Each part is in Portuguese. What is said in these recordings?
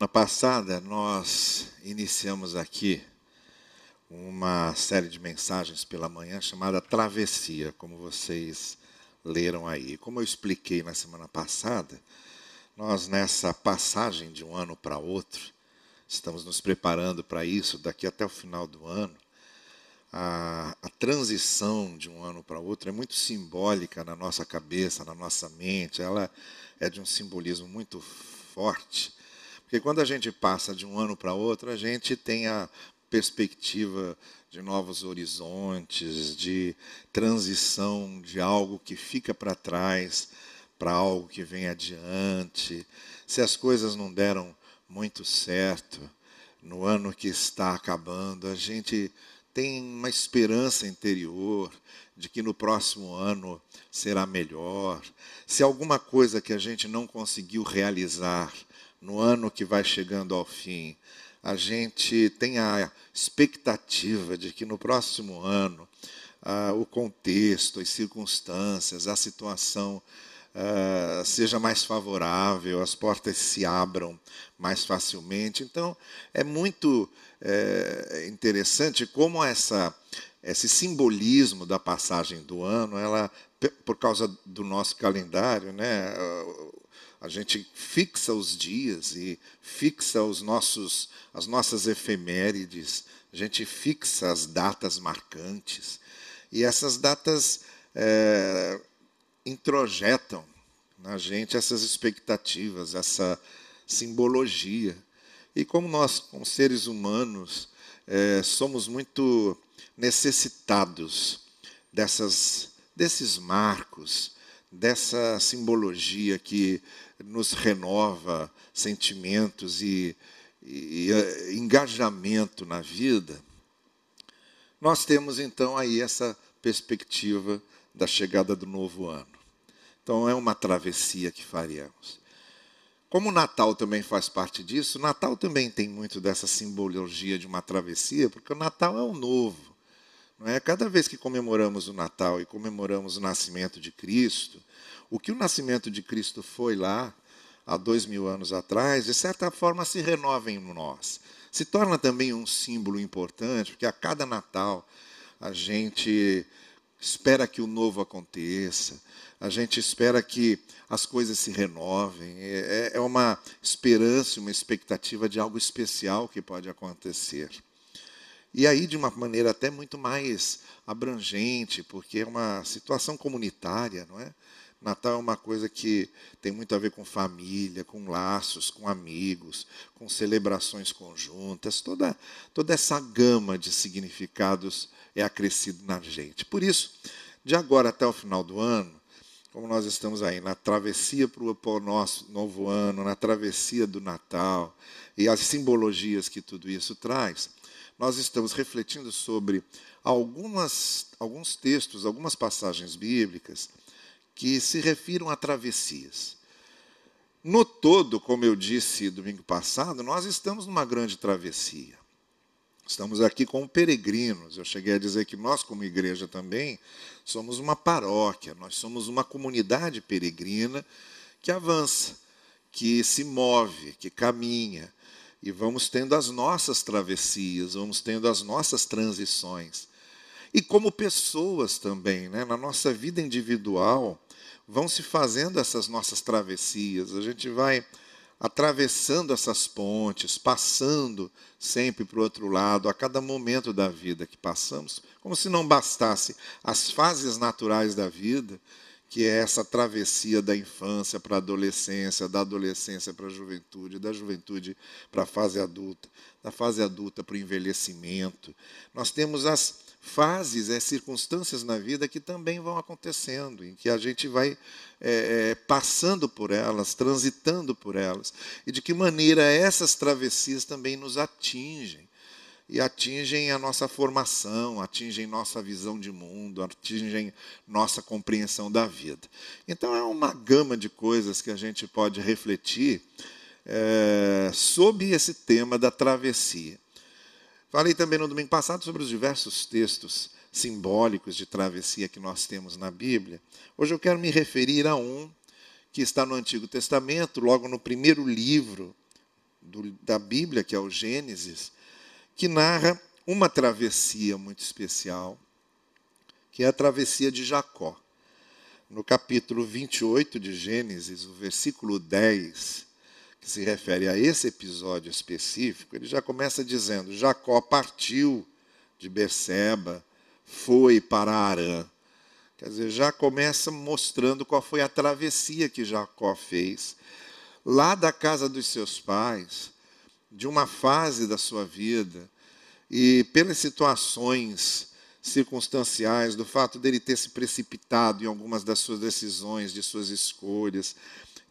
Na passada, nós iniciamos aqui uma série de mensagens pela manhã chamada Travessia, como vocês leram aí. Como eu expliquei na semana passada, nós nessa passagem de um ano para outro, estamos nos preparando para isso daqui até o final do ano. A, a transição de um ano para outro é muito simbólica na nossa cabeça, na nossa mente, ela é de um simbolismo muito forte porque quando a gente passa de um ano para outro, a gente tem a perspectiva de novos horizontes, de transição de algo que fica para trás para algo que vem adiante. Se as coisas não deram muito certo no ano que está acabando, a gente tem uma esperança interior de que no próximo ano será melhor. Se alguma coisa que a gente não conseguiu realizar no ano que vai chegando ao fim, a gente tem a expectativa de que no próximo ano ah, o contexto, as circunstâncias, a situação ah, seja mais favorável, as portas se abram mais facilmente. Então, é muito é, interessante como essa, esse simbolismo da passagem do ano, ela, por causa do nosso calendário, né, a gente fixa os dias e fixa os nossos, as nossas efemérides, a gente fixa as datas marcantes. E essas datas é, introjetam na gente essas expectativas, essa simbologia. E como nós, como seres humanos, é, somos muito necessitados dessas, desses marcos, dessa simbologia que nos renova sentimentos e, e, e engajamento na vida, nós temos então aí essa perspectiva da chegada do novo ano. Então é uma travessia que faríamos. Como o Natal também faz parte disso, o Natal também tem muito dessa simbologia de uma travessia, porque o Natal é o novo. É? Cada vez que comemoramos o Natal e comemoramos o nascimento de Cristo, o que o nascimento de Cristo foi lá, há dois mil anos atrás, de certa forma se renova em nós. Se torna também um símbolo importante, porque a cada Natal a gente espera que o novo aconteça, a gente espera que as coisas se renovem. É, é uma esperança, uma expectativa de algo especial que pode acontecer. E aí, de uma maneira até muito mais abrangente, porque é uma situação comunitária, não é? Natal é uma coisa que tem muito a ver com família, com laços, com amigos, com celebrações conjuntas. Toda, toda essa gama de significados é acrescido na gente. Por isso, de agora até o final do ano, como nós estamos aí na travessia para o nosso novo ano, na travessia do Natal e as simbologias que tudo isso traz, nós estamos refletindo sobre algumas, alguns textos, algumas passagens bíblicas que se refiram a travessias. No todo, como eu disse domingo passado, nós estamos numa grande travessia. Estamos aqui como peregrinos. Eu cheguei a dizer que nós, como igreja também, somos uma paróquia, nós somos uma comunidade peregrina que avança, que se move, que caminha. E vamos tendo as nossas travessias, vamos tendo as nossas transições. E como pessoas também, né? na nossa vida individual, vão se fazendo essas nossas travessias, a gente vai atravessando essas pontes, passando sempre para o outro lado, a cada momento da vida que passamos, como se não bastasse as fases naturais da vida, que é essa travessia da infância para a adolescência, da adolescência para a juventude, da juventude para a fase adulta, da fase adulta para o envelhecimento. Nós temos as fases, é, circunstâncias na vida que também vão acontecendo, em que a gente vai é, é, passando por elas, transitando por elas, e de que maneira essas travessias também nos atingem. E atingem a nossa formação, atingem nossa visão de mundo, atingem nossa compreensão da vida. Então, é uma gama de coisas que a gente pode refletir é, sobre esse tema da travessia. Falei também no domingo passado sobre os diversos textos simbólicos de travessia que nós temos na Bíblia. Hoje eu quero me referir a um que está no Antigo Testamento, logo no primeiro livro do, da Bíblia, que é o Gênesis, que narra uma travessia muito especial, que é a travessia de Jacó. No capítulo 28 de Gênesis, o versículo 10, que se refere a esse episódio específico, ele já começa dizendo: Jacó partiu de Berseba, foi para Arã. Quer dizer, já começa mostrando qual foi a travessia que Jacó fez lá da casa dos seus pais, de uma fase da sua vida, e pelas situações circunstanciais, do fato dele ter se precipitado em algumas das suas decisões, de suas escolhas,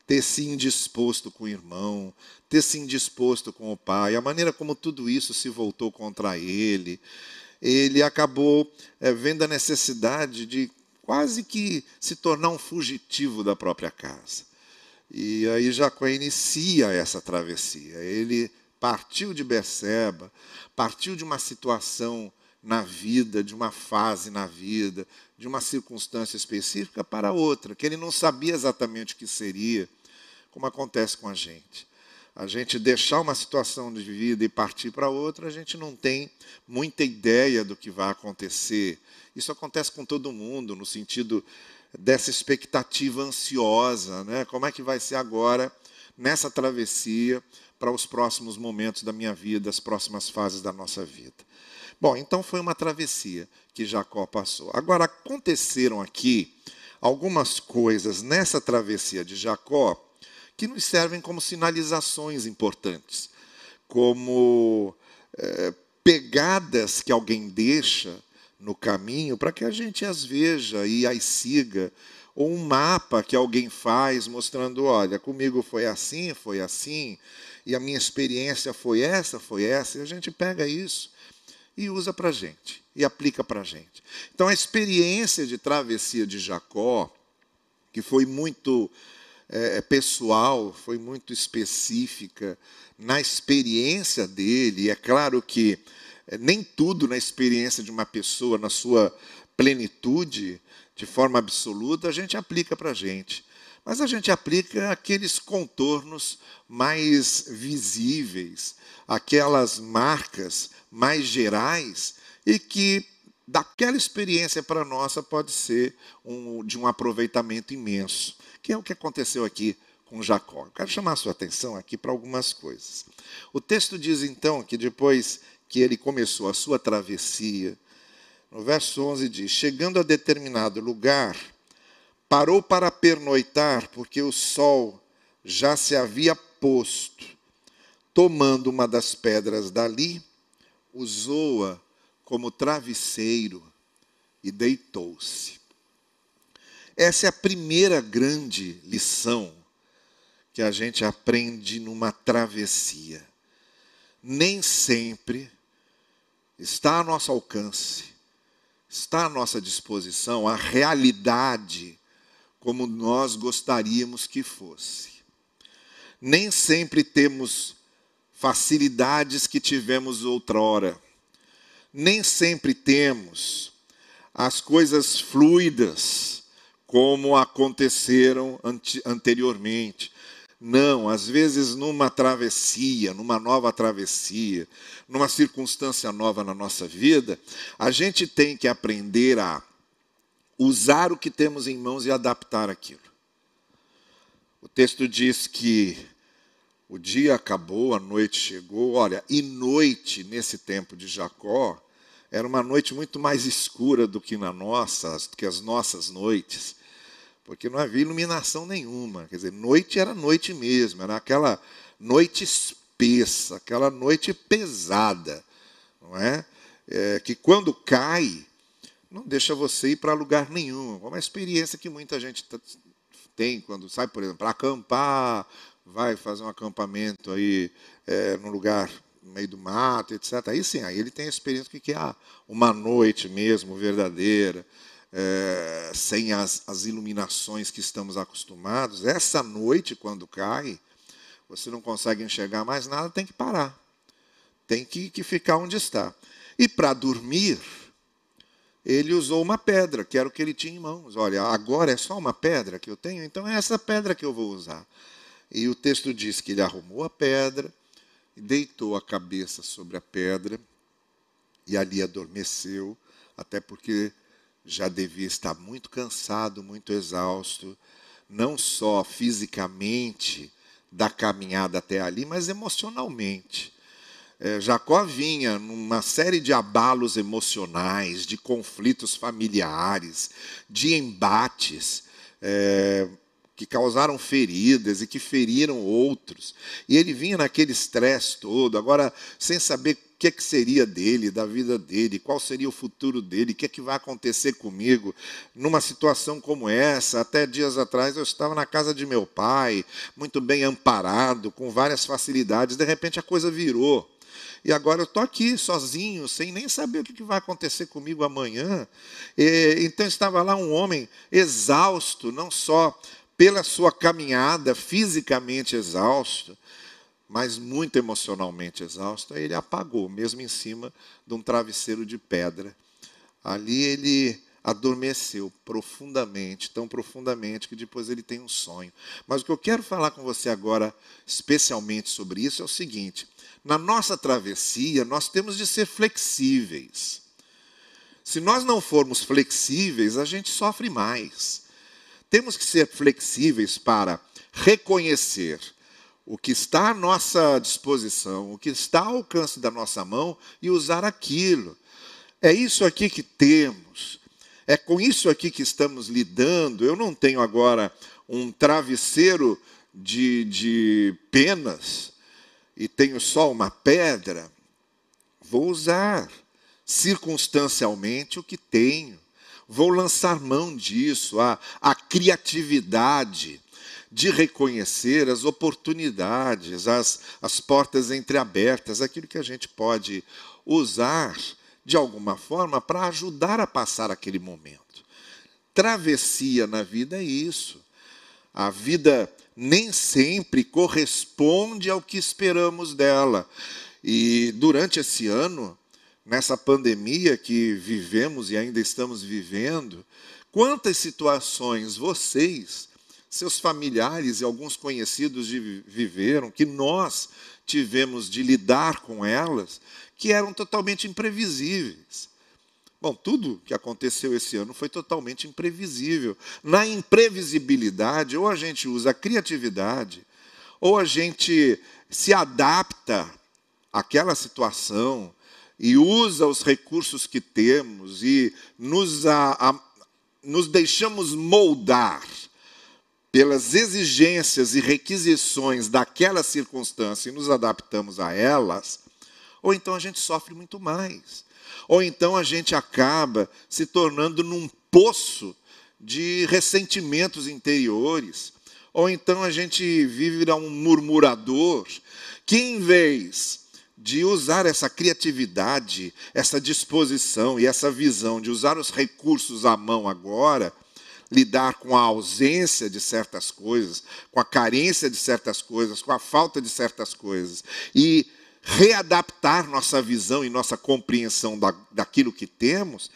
ter se indisposto com o irmão, ter se indisposto com o pai, a maneira como tudo isso se voltou contra ele, ele acabou é, vendo a necessidade de quase que se tornar um fugitivo da própria casa. E aí Jacó inicia essa travessia. Ele partiu de Berseba, partiu de uma situação na vida, de uma fase na vida, de uma circunstância específica para outra, que ele não sabia exatamente o que seria, como acontece com a gente. A gente deixar uma situação de vida e partir para outra, a gente não tem muita ideia do que vai acontecer. Isso acontece com todo mundo, no sentido dessa expectativa ansiosa, né? Como é que vai ser agora nessa travessia para os próximos momentos da minha vida, as próximas fases da nossa vida? Bom, então foi uma travessia que Jacó passou. Agora aconteceram aqui algumas coisas nessa travessia de Jacó que nos servem como sinalizações importantes, como é, pegadas que alguém deixa no caminho para que a gente as veja e as siga, ou um mapa que alguém faz mostrando, olha, comigo foi assim, foi assim, e a minha experiência foi essa, foi essa, e a gente pega isso e usa para gente, e aplica para gente. Então, a experiência de travessia de Jacó, que foi muito é, pessoal, foi muito específica na experiência dele, é claro que é, nem tudo na experiência de uma pessoa, na sua plenitude, de forma absoluta, a gente aplica para a gente. Mas a gente aplica aqueles contornos mais visíveis, aquelas marcas mais gerais e que daquela experiência para nossa pode ser um, de um aproveitamento imenso, que é o que aconteceu aqui com Jacó. Quero chamar a sua atenção aqui para algumas coisas. O texto diz então que depois que ele começou a sua travessia, no verso 11 diz: Chegando a determinado lugar, parou para pernoitar, porque o sol já se havia posto. Tomando uma das pedras dali, usou-a como travesseiro e deitou-se. Essa é a primeira grande lição que a gente aprende numa travessia. Nem sempre está a nosso alcance, está à nossa disposição a realidade como nós gostaríamos que fosse. Nem sempre temos facilidades que tivemos outrora. Nem sempre temos as coisas fluidas como aconteceram anteriormente. Não, às vezes numa travessia, numa nova travessia, numa circunstância nova na nossa vida, a gente tem que aprender a usar o que temos em mãos e adaptar aquilo. O texto diz que o dia acabou, a noite chegou. Olha, e noite nesse tempo de Jacó era uma noite muito mais escura do que na nossa, do que as nossas noites porque não havia iluminação nenhuma. Quer dizer, noite era noite mesmo, era aquela noite espessa, aquela noite pesada, não é? é que quando cai, não deixa você ir para lugar nenhum. É uma experiência que muita gente tem quando sai, por exemplo, para acampar, vai fazer um acampamento aí é, num lugar no meio do mato, etc. Aí sim, aí ele tem a experiência que é uma noite mesmo verdadeira é, sem as, as iluminações que estamos acostumados, essa noite, quando cai, você não consegue enxergar mais nada, tem que parar. Tem que, que ficar onde está. E para dormir, ele usou uma pedra, que era o que ele tinha em mãos. Olha, agora é só uma pedra que eu tenho, então é essa pedra que eu vou usar. E o texto diz que ele arrumou a pedra, deitou a cabeça sobre a pedra e ali adormeceu, até porque já devia estar muito cansado, muito exausto, não só fisicamente da caminhada até ali, mas emocionalmente. É, Jacó vinha numa série de abalos emocionais, de conflitos familiares, de embates. É, que causaram feridas e que feriram outros. E ele vinha naquele estresse todo, agora sem saber o que, é que seria dele, da vida dele, qual seria o futuro dele, o que é que vai acontecer comigo numa situação como essa. Até dias atrás eu estava na casa de meu pai, muito bem amparado, com várias facilidades, de repente a coisa virou. E agora eu estou aqui sozinho, sem nem saber o que vai acontecer comigo amanhã. E, então estava lá um homem exausto, não só pela sua caminhada fisicamente exausto, mas muito emocionalmente exausto, ele apagou, mesmo em cima de um travesseiro de pedra. Ali ele adormeceu profundamente, tão profundamente que depois ele tem um sonho. Mas o que eu quero falar com você agora, especialmente sobre isso, é o seguinte: na nossa travessia, nós temos de ser flexíveis. Se nós não formos flexíveis, a gente sofre mais. Temos que ser flexíveis para reconhecer o que está à nossa disposição, o que está ao alcance da nossa mão e usar aquilo. É isso aqui que temos, é com isso aqui que estamos lidando. Eu não tenho agora um travesseiro de, de penas e tenho só uma pedra. Vou usar circunstancialmente o que tenho vou lançar mão disso, a, a criatividade de reconhecer as oportunidades, as, as portas entreabertas, aquilo que a gente pode usar de alguma forma para ajudar a passar aquele momento. Travessia na vida é isso. A vida nem sempre corresponde ao que esperamos dela. E durante esse ano, nessa pandemia que vivemos e ainda estamos vivendo, quantas situações vocês, seus familiares e alguns conhecidos viveram, que nós tivemos de lidar com elas, que eram totalmente imprevisíveis. Bom, tudo que aconteceu esse ano foi totalmente imprevisível. Na imprevisibilidade, ou a gente usa a criatividade, ou a gente se adapta àquela situação, e usa os recursos que temos e nos, a, a, nos deixamos moldar pelas exigências e requisições daquela circunstância e nos adaptamos a elas, ou então a gente sofre muito mais. Ou então a gente acaba se tornando num poço de ressentimentos interiores. Ou então a gente vive um murmurador que, em vez de usar essa criatividade, essa disposição e essa visão de usar os recursos à mão agora, lidar com a ausência de certas coisas, com a carência de certas coisas, com a falta de certas coisas, e readaptar nossa visão e nossa compreensão da, daquilo que temos,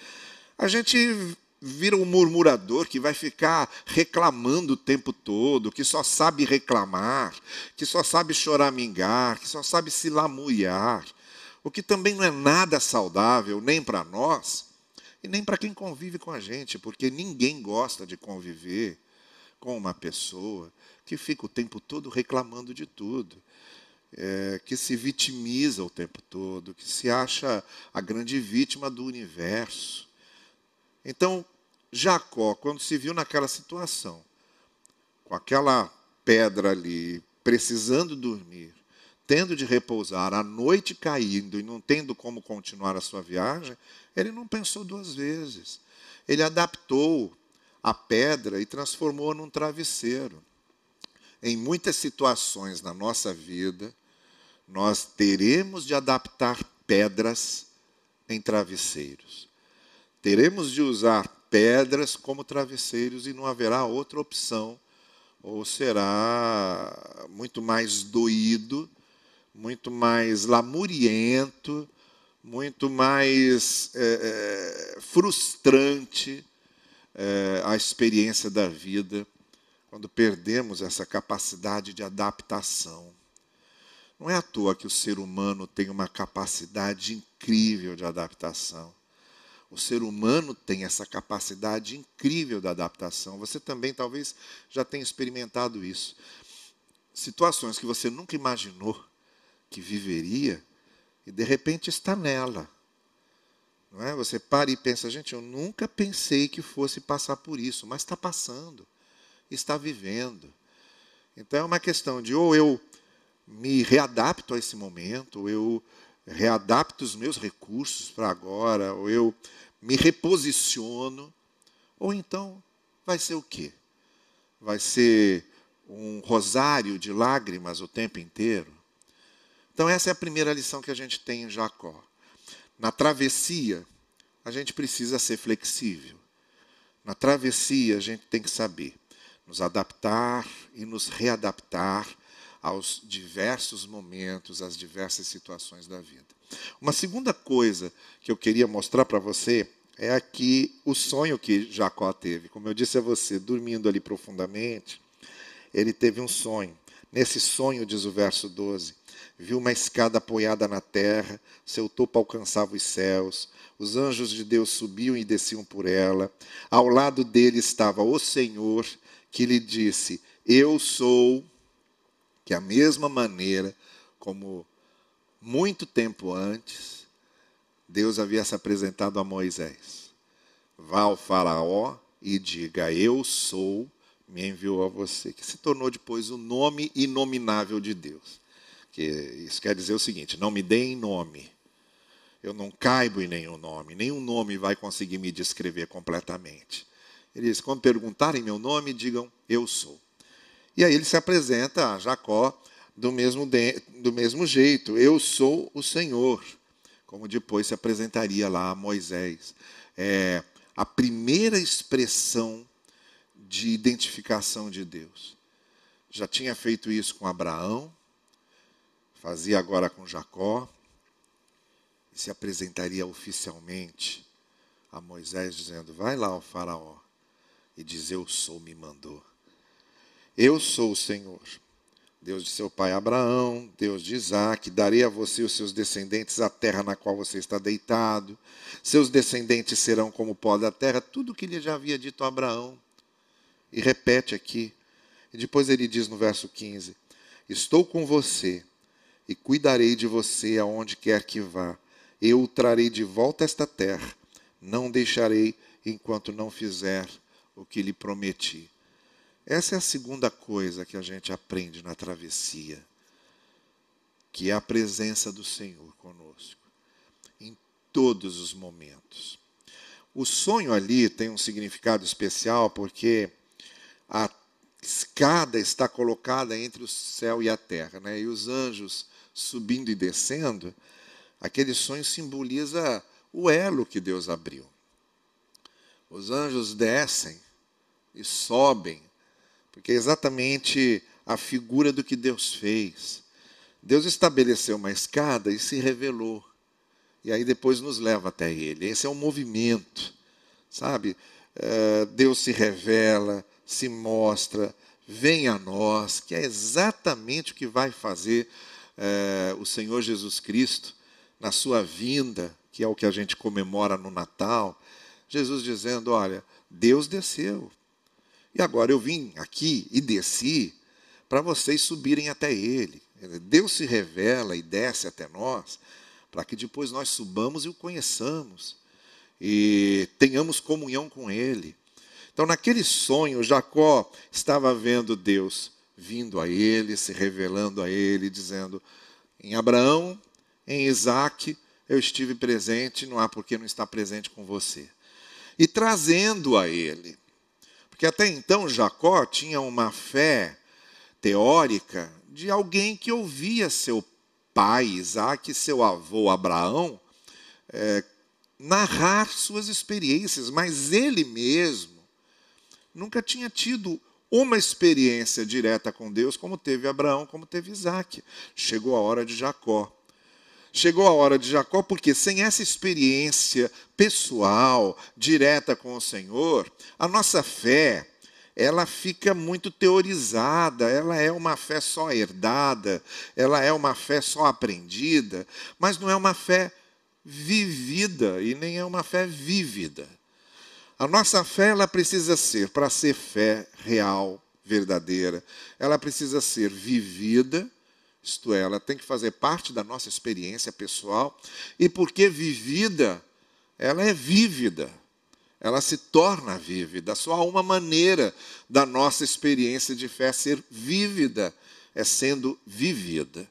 a gente vira um murmurador que vai ficar reclamando o tempo todo, que só sabe reclamar, que só sabe choramingar, que só sabe se lamuriar, o que também não é nada saudável nem para nós e nem para quem convive com a gente, porque ninguém gosta de conviver com uma pessoa que fica o tempo todo reclamando de tudo. É, que se vitimiza o tempo todo, que se acha a grande vítima do universo. Então, Jacó, quando se viu naquela situação, com aquela pedra ali, precisando dormir, tendo de repousar, a noite caindo e não tendo como continuar a sua viagem, ele não pensou duas vezes. Ele adaptou a pedra e transformou num travesseiro. Em muitas situações na nossa vida, nós teremos de adaptar pedras em travesseiros. Teremos de usar pedras como travesseiros e não haverá outra opção, ou será muito mais doído, muito mais lamuriento, muito mais é, é, frustrante é, a experiência da vida quando perdemos essa capacidade de adaptação. Não é à toa que o ser humano tem uma capacidade incrível de adaptação. O ser humano tem essa capacidade incrível de adaptação. Você também talvez já tenha experimentado isso. Situações que você nunca imaginou que viveria e de repente está nela. Não é? Você para e pensa, gente, eu nunca pensei que fosse passar por isso, mas está passando, está vivendo. Então é uma questão de ou eu me readapto a esse momento, ou eu readapto os meus recursos para agora, ou eu me reposiciono, ou então vai ser o quê? Vai ser um rosário de lágrimas o tempo inteiro? Então, essa é a primeira lição que a gente tem em Jacó. Na travessia, a gente precisa ser flexível. Na travessia, a gente tem que saber nos adaptar e nos readaptar aos diversos momentos, às diversas situações da vida. Uma segunda coisa que eu queria mostrar para você é aqui o sonho que Jacó teve. Como eu disse a você, dormindo ali profundamente, ele teve um sonho. Nesse sonho, diz o verso 12, viu uma escada apoiada na terra, seu topo alcançava os céus, os anjos de Deus subiam e desciam por ela. Ao lado dele estava o Senhor, que lhe disse: Eu sou que a mesma maneira como muito tempo antes Deus havia se apresentado a Moisés. Vá ao faraó e diga: Eu sou, me enviou a você, que se tornou depois o nome inominável de Deus. Que isso quer dizer o seguinte: não me deem nome. Eu não caibo em nenhum nome, nenhum nome vai conseguir me descrever completamente. Ele diz: quando perguntarem meu nome, digam eu sou. E aí ele se apresenta a Jacó do mesmo, de, do mesmo jeito: Eu sou o Senhor. Como depois se apresentaria lá a Moisés. É a primeira expressão de identificação de Deus. Já tinha feito isso com Abraão, fazia agora com Jacó, e se apresentaria oficialmente a Moisés, dizendo: Vai lá ao Faraó e diz: Eu sou, me mandou. Eu sou o Senhor, Deus de seu pai Abraão, Deus de Isaac, darei a você e os seus descendentes a terra na qual você está deitado. Seus descendentes serão como pó da terra, tudo o que ele já havia dito a Abraão. E repete aqui. E depois ele diz no verso 15: Estou com você e cuidarei de você aonde quer que vá. Eu o trarei de volta a esta terra. Não deixarei enquanto não fizer o que lhe prometi. Essa é a segunda coisa que a gente aprende na travessia, que é a presença do Senhor conosco, em todos os momentos. O sonho ali tem um significado especial porque a escada está colocada entre o céu e a terra, né? e os anjos subindo e descendo, aquele sonho simboliza o elo que Deus abriu. Os anjos descem e sobem porque é exatamente a figura do que Deus fez. Deus estabeleceu uma escada e se revelou. E aí depois nos leva até Ele. Esse é um movimento, sabe? É, Deus se revela, se mostra, vem a nós, que é exatamente o que vai fazer é, o Senhor Jesus Cristo na sua vinda, que é o que a gente comemora no Natal. Jesus dizendo: Olha, Deus desceu, e agora eu vim aqui e desci para vocês subirem até Ele. Deus se revela e desce até nós para que depois nós subamos e o conheçamos e tenhamos comunhão com Ele. Então, naquele sonho, Jacó estava vendo Deus vindo a ele, se revelando a ele, dizendo: Em Abraão, em Isaac, eu estive presente, não há por que não estar presente com você. E trazendo a ele porque até então Jacó tinha uma fé teórica de alguém que ouvia seu pai Isaac, seu avô Abraão, é, narrar suas experiências, mas ele mesmo nunca tinha tido uma experiência direta com Deus como teve Abraão, como teve Isaac. Chegou a hora de Jacó. Chegou a hora de Jacó, porque sem essa experiência pessoal, direta com o Senhor, a nossa fé, ela fica muito teorizada, ela é uma fé só herdada, ela é uma fé só aprendida, mas não é uma fé vivida e nem é uma fé vívida. A nossa fé ela precisa ser, para ser fé real, verdadeira, ela precisa ser vivida, isto é, ela tem que fazer parte da nossa experiência pessoal, e porque vivida, ela é vívida, ela se torna vívida. Só há uma maneira da nossa experiência de fé ser vívida, é sendo vivida.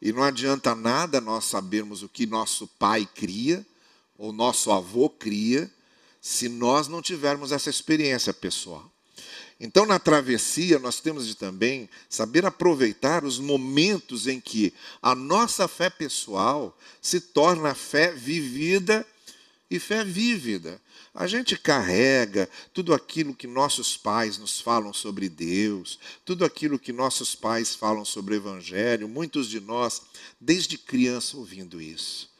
E não adianta nada nós sabermos o que nosso pai cria, ou nosso avô cria, se nós não tivermos essa experiência pessoal. Então, na travessia, nós temos de também saber aproveitar os momentos em que a nossa fé pessoal se torna fé vivida e fé vívida. A gente carrega tudo aquilo que nossos pais nos falam sobre Deus, tudo aquilo que nossos pais falam sobre o Evangelho, muitos de nós, desde criança, ouvindo isso.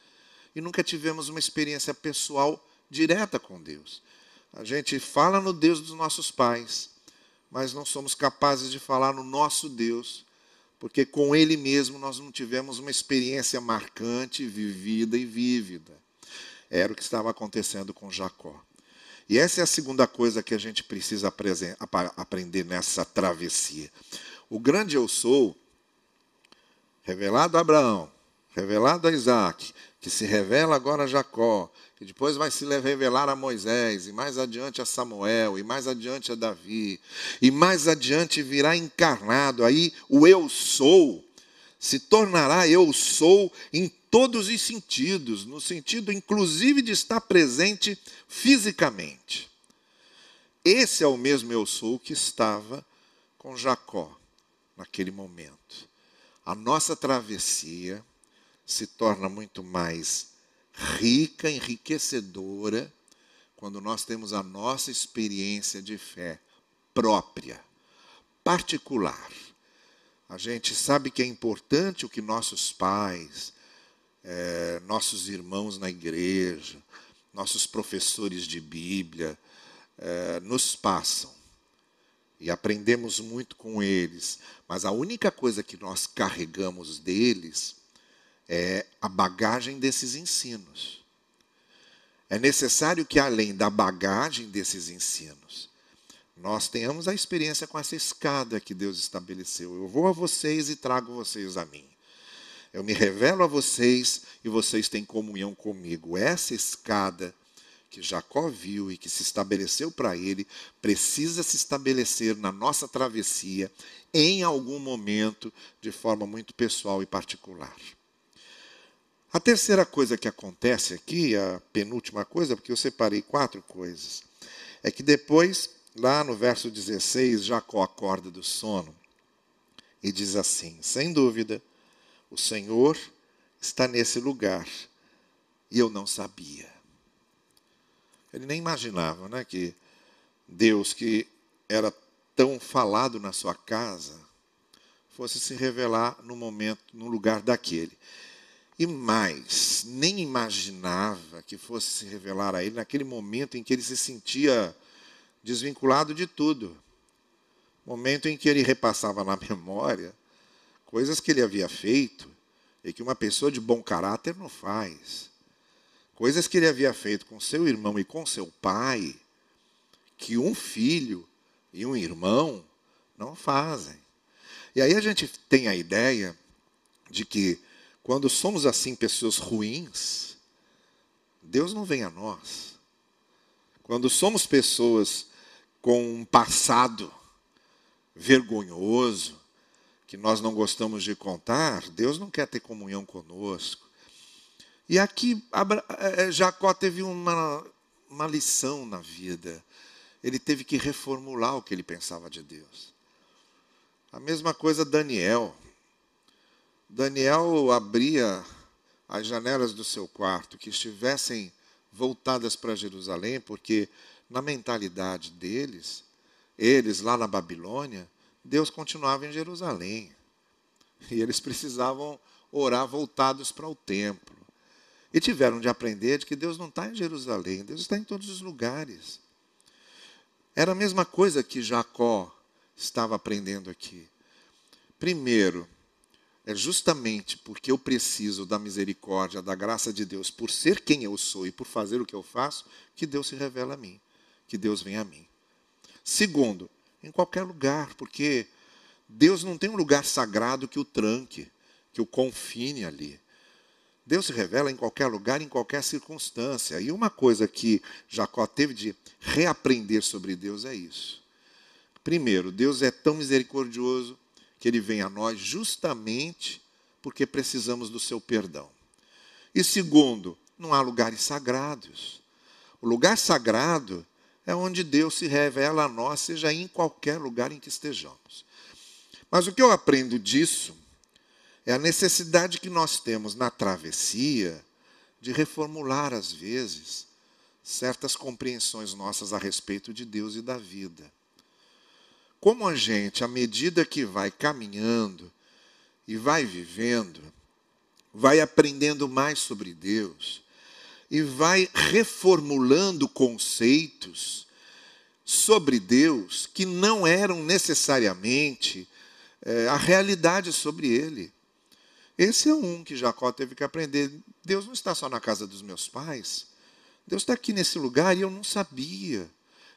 E nunca tivemos uma experiência pessoal direta com Deus. A gente fala no Deus dos nossos pais, mas não somos capazes de falar no nosso Deus, porque com Ele mesmo nós não tivemos uma experiência marcante, vivida e vívida. Era o que estava acontecendo com Jacó. E essa é a segunda coisa que a gente precisa aprender nessa travessia. O grande eu sou, revelado a Abraão, revelado a Isaac, que se revela agora a Jacó, que depois vai se revelar a Moisés, e mais adiante a Samuel, e mais adiante a Davi, e mais adiante virá encarnado. Aí o eu sou se tornará eu sou em todos os sentidos, no sentido inclusive de estar presente fisicamente. Esse é o mesmo eu sou que estava com Jacó naquele momento. A nossa travessia se torna muito mais rica, enriquecedora, quando nós temos a nossa experiência de fé própria, particular. A gente sabe que é importante o que nossos pais, é, nossos irmãos na igreja, nossos professores de Bíblia é, nos passam. E aprendemos muito com eles. Mas a única coisa que nós carregamos deles é a bagagem desses ensinos. É necessário que, além da bagagem desses ensinos, nós tenhamos a experiência com essa escada que Deus estabeleceu. Eu vou a vocês e trago vocês a mim. Eu me revelo a vocês e vocês têm comunhão comigo. Essa escada que Jacó viu e que se estabeleceu para ele precisa se estabelecer na nossa travessia em algum momento de forma muito pessoal e particular. A terceira coisa que acontece aqui, a penúltima coisa, porque eu separei quatro coisas, é que depois, lá no verso 16, Jacó acorda do sono e diz assim: sem dúvida, o Senhor está nesse lugar e eu não sabia. Ele nem imaginava né, que Deus, que era tão falado na sua casa, fosse se revelar no momento, no lugar daquele. E mais, nem imaginava que fosse se revelar a ele naquele momento em que ele se sentia desvinculado de tudo. Momento em que ele repassava na memória coisas que ele havia feito e que uma pessoa de bom caráter não faz. Coisas que ele havia feito com seu irmão e com seu pai, que um filho e um irmão não fazem. E aí a gente tem a ideia de que quando somos assim pessoas ruins, Deus não vem a nós. Quando somos pessoas com um passado vergonhoso, que nós não gostamos de contar, Deus não quer ter comunhão conosco. E aqui é, é, Jacó teve uma, uma lição na vida. Ele teve que reformular o que ele pensava de Deus. A mesma coisa Daniel. Daniel abria as janelas do seu quarto que estivessem voltadas para Jerusalém, porque na mentalidade deles, eles lá na Babilônia, Deus continuava em Jerusalém. E eles precisavam orar voltados para o templo. E tiveram de aprender de que Deus não está em Jerusalém, Deus está em todos os lugares. Era a mesma coisa que Jacó estava aprendendo aqui. Primeiro, é justamente porque eu preciso da misericórdia, da graça de Deus, por ser quem eu sou e por fazer o que eu faço, que Deus se revela a mim, que Deus vem a mim. Segundo, em qualquer lugar, porque Deus não tem um lugar sagrado que o tranque, que o confine ali. Deus se revela em qualquer lugar, em qualquer circunstância. E uma coisa que Jacó teve de reaprender sobre Deus é isso. Primeiro, Deus é tão misericordioso que ele vem a nós justamente porque precisamos do seu perdão. E segundo, não há lugares sagrados. O lugar sagrado é onde Deus se revela a nós, seja em qualquer lugar em que estejamos. Mas o que eu aprendo disso é a necessidade que nós temos na travessia de reformular, às vezes, certas compreensões nossas a respeito de Deus e da vida como a gente, à medida que vai caminhando e vai vivendo, vai aprendendo mais sobre Deus e vai reformulando conceitos sobre Deus que não eram necessariamente é, a realidade sobre ele. Esse é um que Jacó teve que aprender. Deus não está só na casa dos meus pais. Deus está aqui nesse lugar e eu não sabia.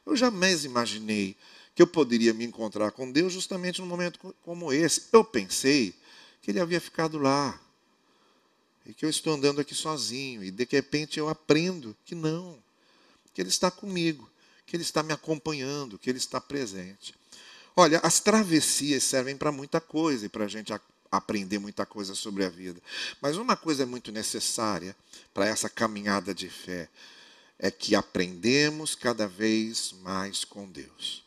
Eu jamais imaginei que eu poderia me encontrar com Deus justamente num momento como esse. Eu pensei que ele havia ficado lá. E que eu estou andando aqui sozinho. E de repente eu aprendo que não. Que ele está comigo. Que ele está me acompanhando. Que ele está presente. Olha, as travessias servem para muita coisa e para a gente aprender muita coisa sobre a vida. Mas uma coisa é muito necessária para essa caminhada de fé é que aprendemos cada vez mais com Deus.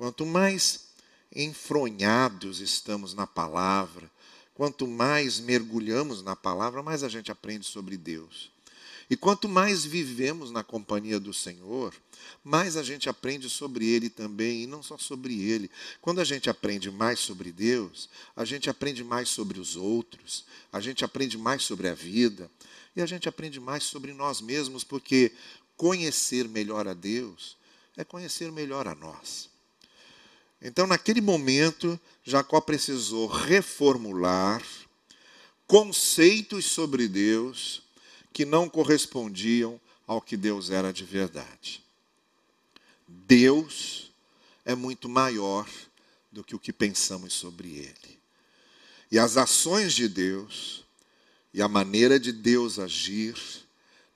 Quanto mais enfronhados estamos na palavra, quanto mais mergulhamos na palavra, mais a gente aprende sobre Deus. E quanto mais vivemos na companhia do Senhor, mais a gente aprende sobre Ele também, e não só sobre Ele. Quando a gente aprende mais sobre Deus, a gente aprende mais sobre os outros, a gente aprende mais sobre a vida, e a gente aprende mais sobre nós mesmos, porque conhecer melhor a Deus é conhecer melhor a nós. Então, naquele momento, Jacó precisou reformular conceitos sobre Deus que não correspondiam ao que Deus era de verdade. Deus é muito maior do que o que pensamos sobre Ele. E as ações de Deus e a maneira de Deus agir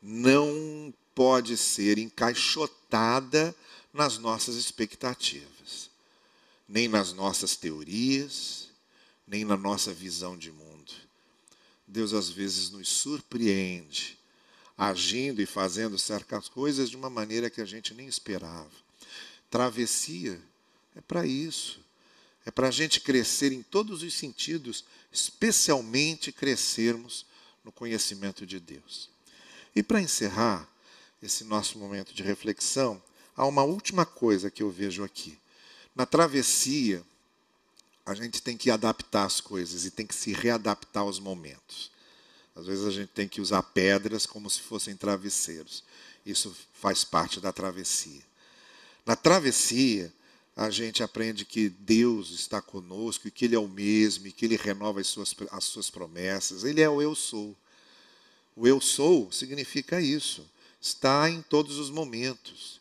não pode ser encaixotada nas nossas expectativas nem nas nossas teorias, nem na nossa visão de mundo. Deus às vezes nos surpreende, agindo e fazendo certas coisas de uma maneira que a gente nem esperava. Travessia é para isso. É para a gente crescer em todos os sentidos, especialmente crescermos no conhecimento de Deus. E para encerrar esse nosso momento de reflexão, há uma última coisa que eu vejo aqui. Na travessia, a gente tem que adaptar as coisas e tem que se readaptar aos momentos. Às vezes a gente tem que usar pedras como se fossem travesseiros. Isso faz parte da travessia. Na travessia, a gente aprende que Deus está conosco e que Ele é o mesmo e que Ele renova as suas, as suas promessas. Ele é o eu sou. O eu sou significa isso. Está em todos os momentos.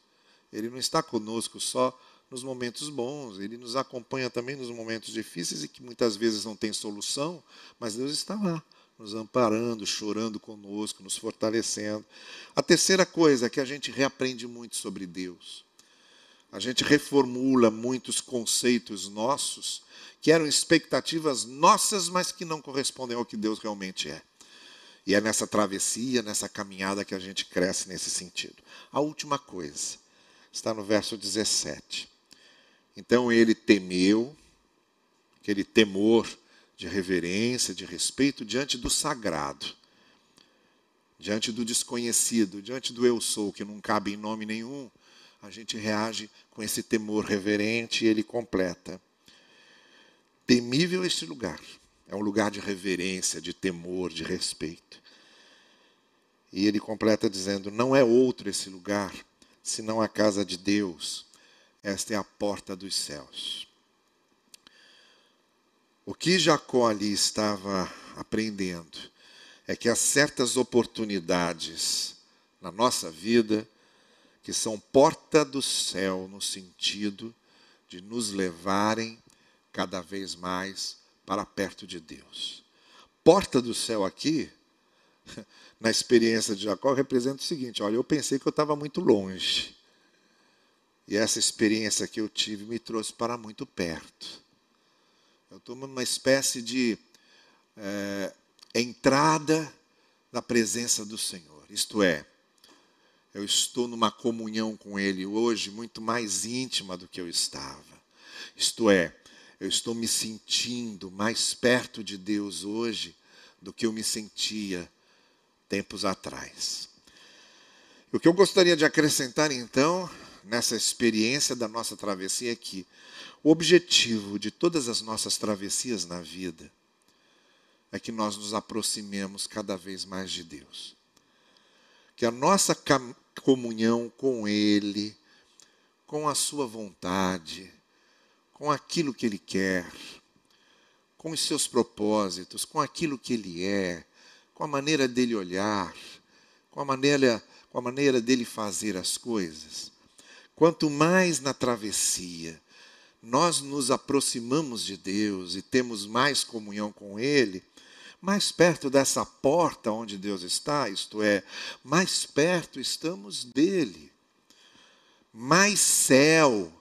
Ele não está conosco só nos momentos bons, Ele nos acompanha também nos momentos difíceis e que muitas vezes não tem solução, mas Deus está lá, nos amparando, chorando conosco, nos fortalecendo. A terceira coisa é que a gente reaprende muito sobre Deus. A gente reformula muitos conceitos nossos que eram expectativas nossas, mas que não correspondem ao que Deus realmente é. E é nessa travessia, nessa caminhada que a gente cresce nesse sentido. A última coisa está no verso 17. Então ele temeu, aquele temor de reverência, de respeito diante do sagrado, diante do desconhecido, diante do eu sou, que não cabe em nome nenhum. A gente reage com esse temor reverente e ele completa. Temível este lugar. É um lugar de reverência, de temor, de respeito. E ele completa dizendo: Não é outro esse lugar, senão a casa de Deus esta é a porta dos céus. O que Jacó ali estava aprendendo é que há certas oportunidades na nossa vida que são porta do céu no sentido de nos levarem cada vez mais para perto de Deus. Porta do céu aqui, na experiência de Jacó, representa o seguinte: olha, eu pensei que eu estava muito longe. E essa experiência que eu tive me trouxe para muito perto. Eu estou numa espécie de é, entrada na presença do Senhor. Isto é, eu estou numa comunhão com Ele hoje muito mais íntima do que eu estava. Isto é, eu estou me sentindo mais perto de Deus hoje do que eu me sentia tempos atrás. O que eu gostaria de acrescentar então nessa experiência da nossa travessia é que o objetivo de todas as nossas travessias na vida é que nós nos aproximemos cada vez mais de Deus. Que a nossa comunhão com Ele, com a Sua vontade, com aquilo que Ele quer, com os seus propósitos, com aquilo que Ele é, com a maneira dele olhar, com a maneira, com a maneira dele fazer as coisas. Quanto mais na travessia nós nos aproximamos de Deus e temos mais comunhão com Ele, mais perto dessa porta onde Deus está, isto é, mais perto estamos dele. Mais céu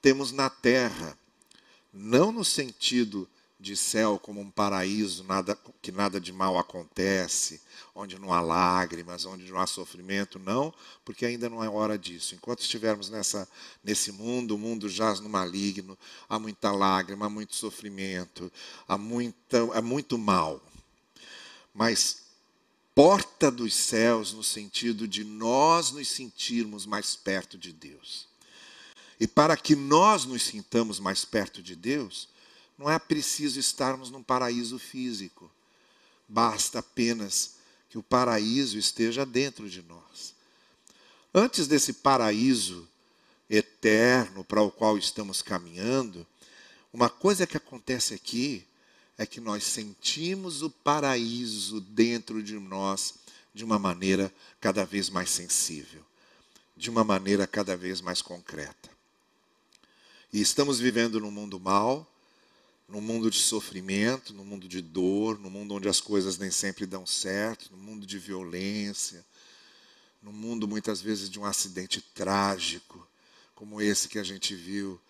temos na terra, não no sentido de céu como um paraíso, nada, que nada de mal acontece, onde não há lágrimas, onde não há sofrimento, não, porque ainda não é hora disso. Enquanto estivermos nessa, nesse mundo, o mundo jaz no maligno, há muita lágrima, há muito sofrimento, há, muita, há muito mal. Mas porta dos céus no sentido de nós nos sentirmos mais perto de Deus. E para que nós nos sintamos mais perto de Deus, não é preciso estarmos num paraíso físico. Basta apenas que o paraíso esteja dentro de nós. Antes desse paraíso eterno para o qual estamos caminhando, uma coisa que acontece aqui é que nós sentimos o paraíso dentro de nós de uma maneira cada vez mais sensível, de uma maneira cada vez mais concreta. E estamos vivendo num mundo mau, num mundo de sofrimento, num mundo de dor, num mundo onde as coisas nem sempre dão certo, num mundo de violência, num mundo muitas vezes de um acidente trágico, como esse que a gente viu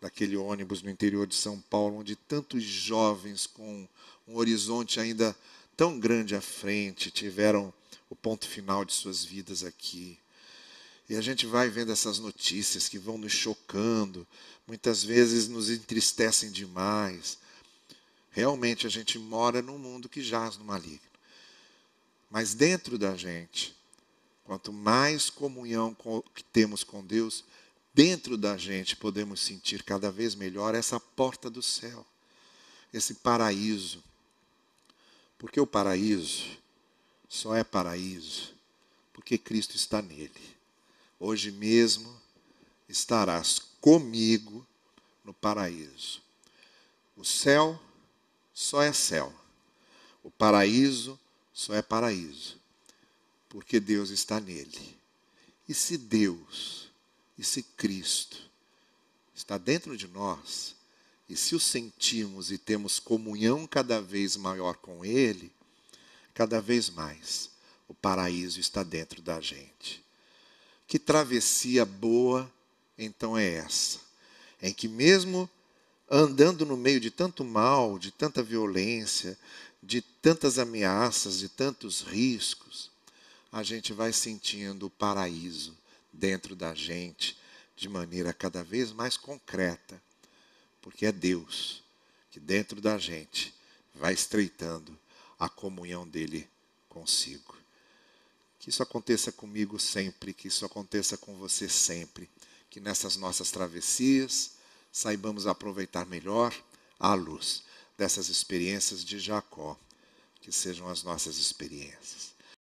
daquele ônibus no interior de São Paulo, onde tantos jovens com um horizonte ainda tão grande à frente tiveram o ponto final de suas vidas aqui. E a gente vai vendo essas notícias que vão nos chocando, muitas vezes nos entristecem demais. Realmente a gente mora num mundo que jaz no maligno. Mas dentro da gente, quanto mais comunhão que temos com Deus, dentro da gente podemos sentir cada vez melhor essa porta do céu, esse paraíso. Porque o paraíso só é paraíso porque Cristo está nele. Hoje mesmo estarás comigo no paraíso. O céu só é céu. O paraíso só é paraíso. Porque Deus está nele. E se Deus, e se Cristo está dentro de nós, e se o sentimos e temos comunhão cada vez maior com Ele, cada vez mais o paraíso está dentro da gente. Que travessia boa então é essa: em que, mesmo andando no meio de tanto mal, de tanta violência, de tantas ameaças, de tantos riscos, a gente vai sentindo o paraíso dentro da gente de maneira cada vez mais concreta, porque é Deus que dentro da gente vai estreitando a comunhão dele consigo. Que isso aconteça comigo sempre, que isso aconteça com você sempre. Que nessas nossas travessias saibamos aproveitar melhor a luz dessas experiências de Jacó, que sejam as nossas experiências.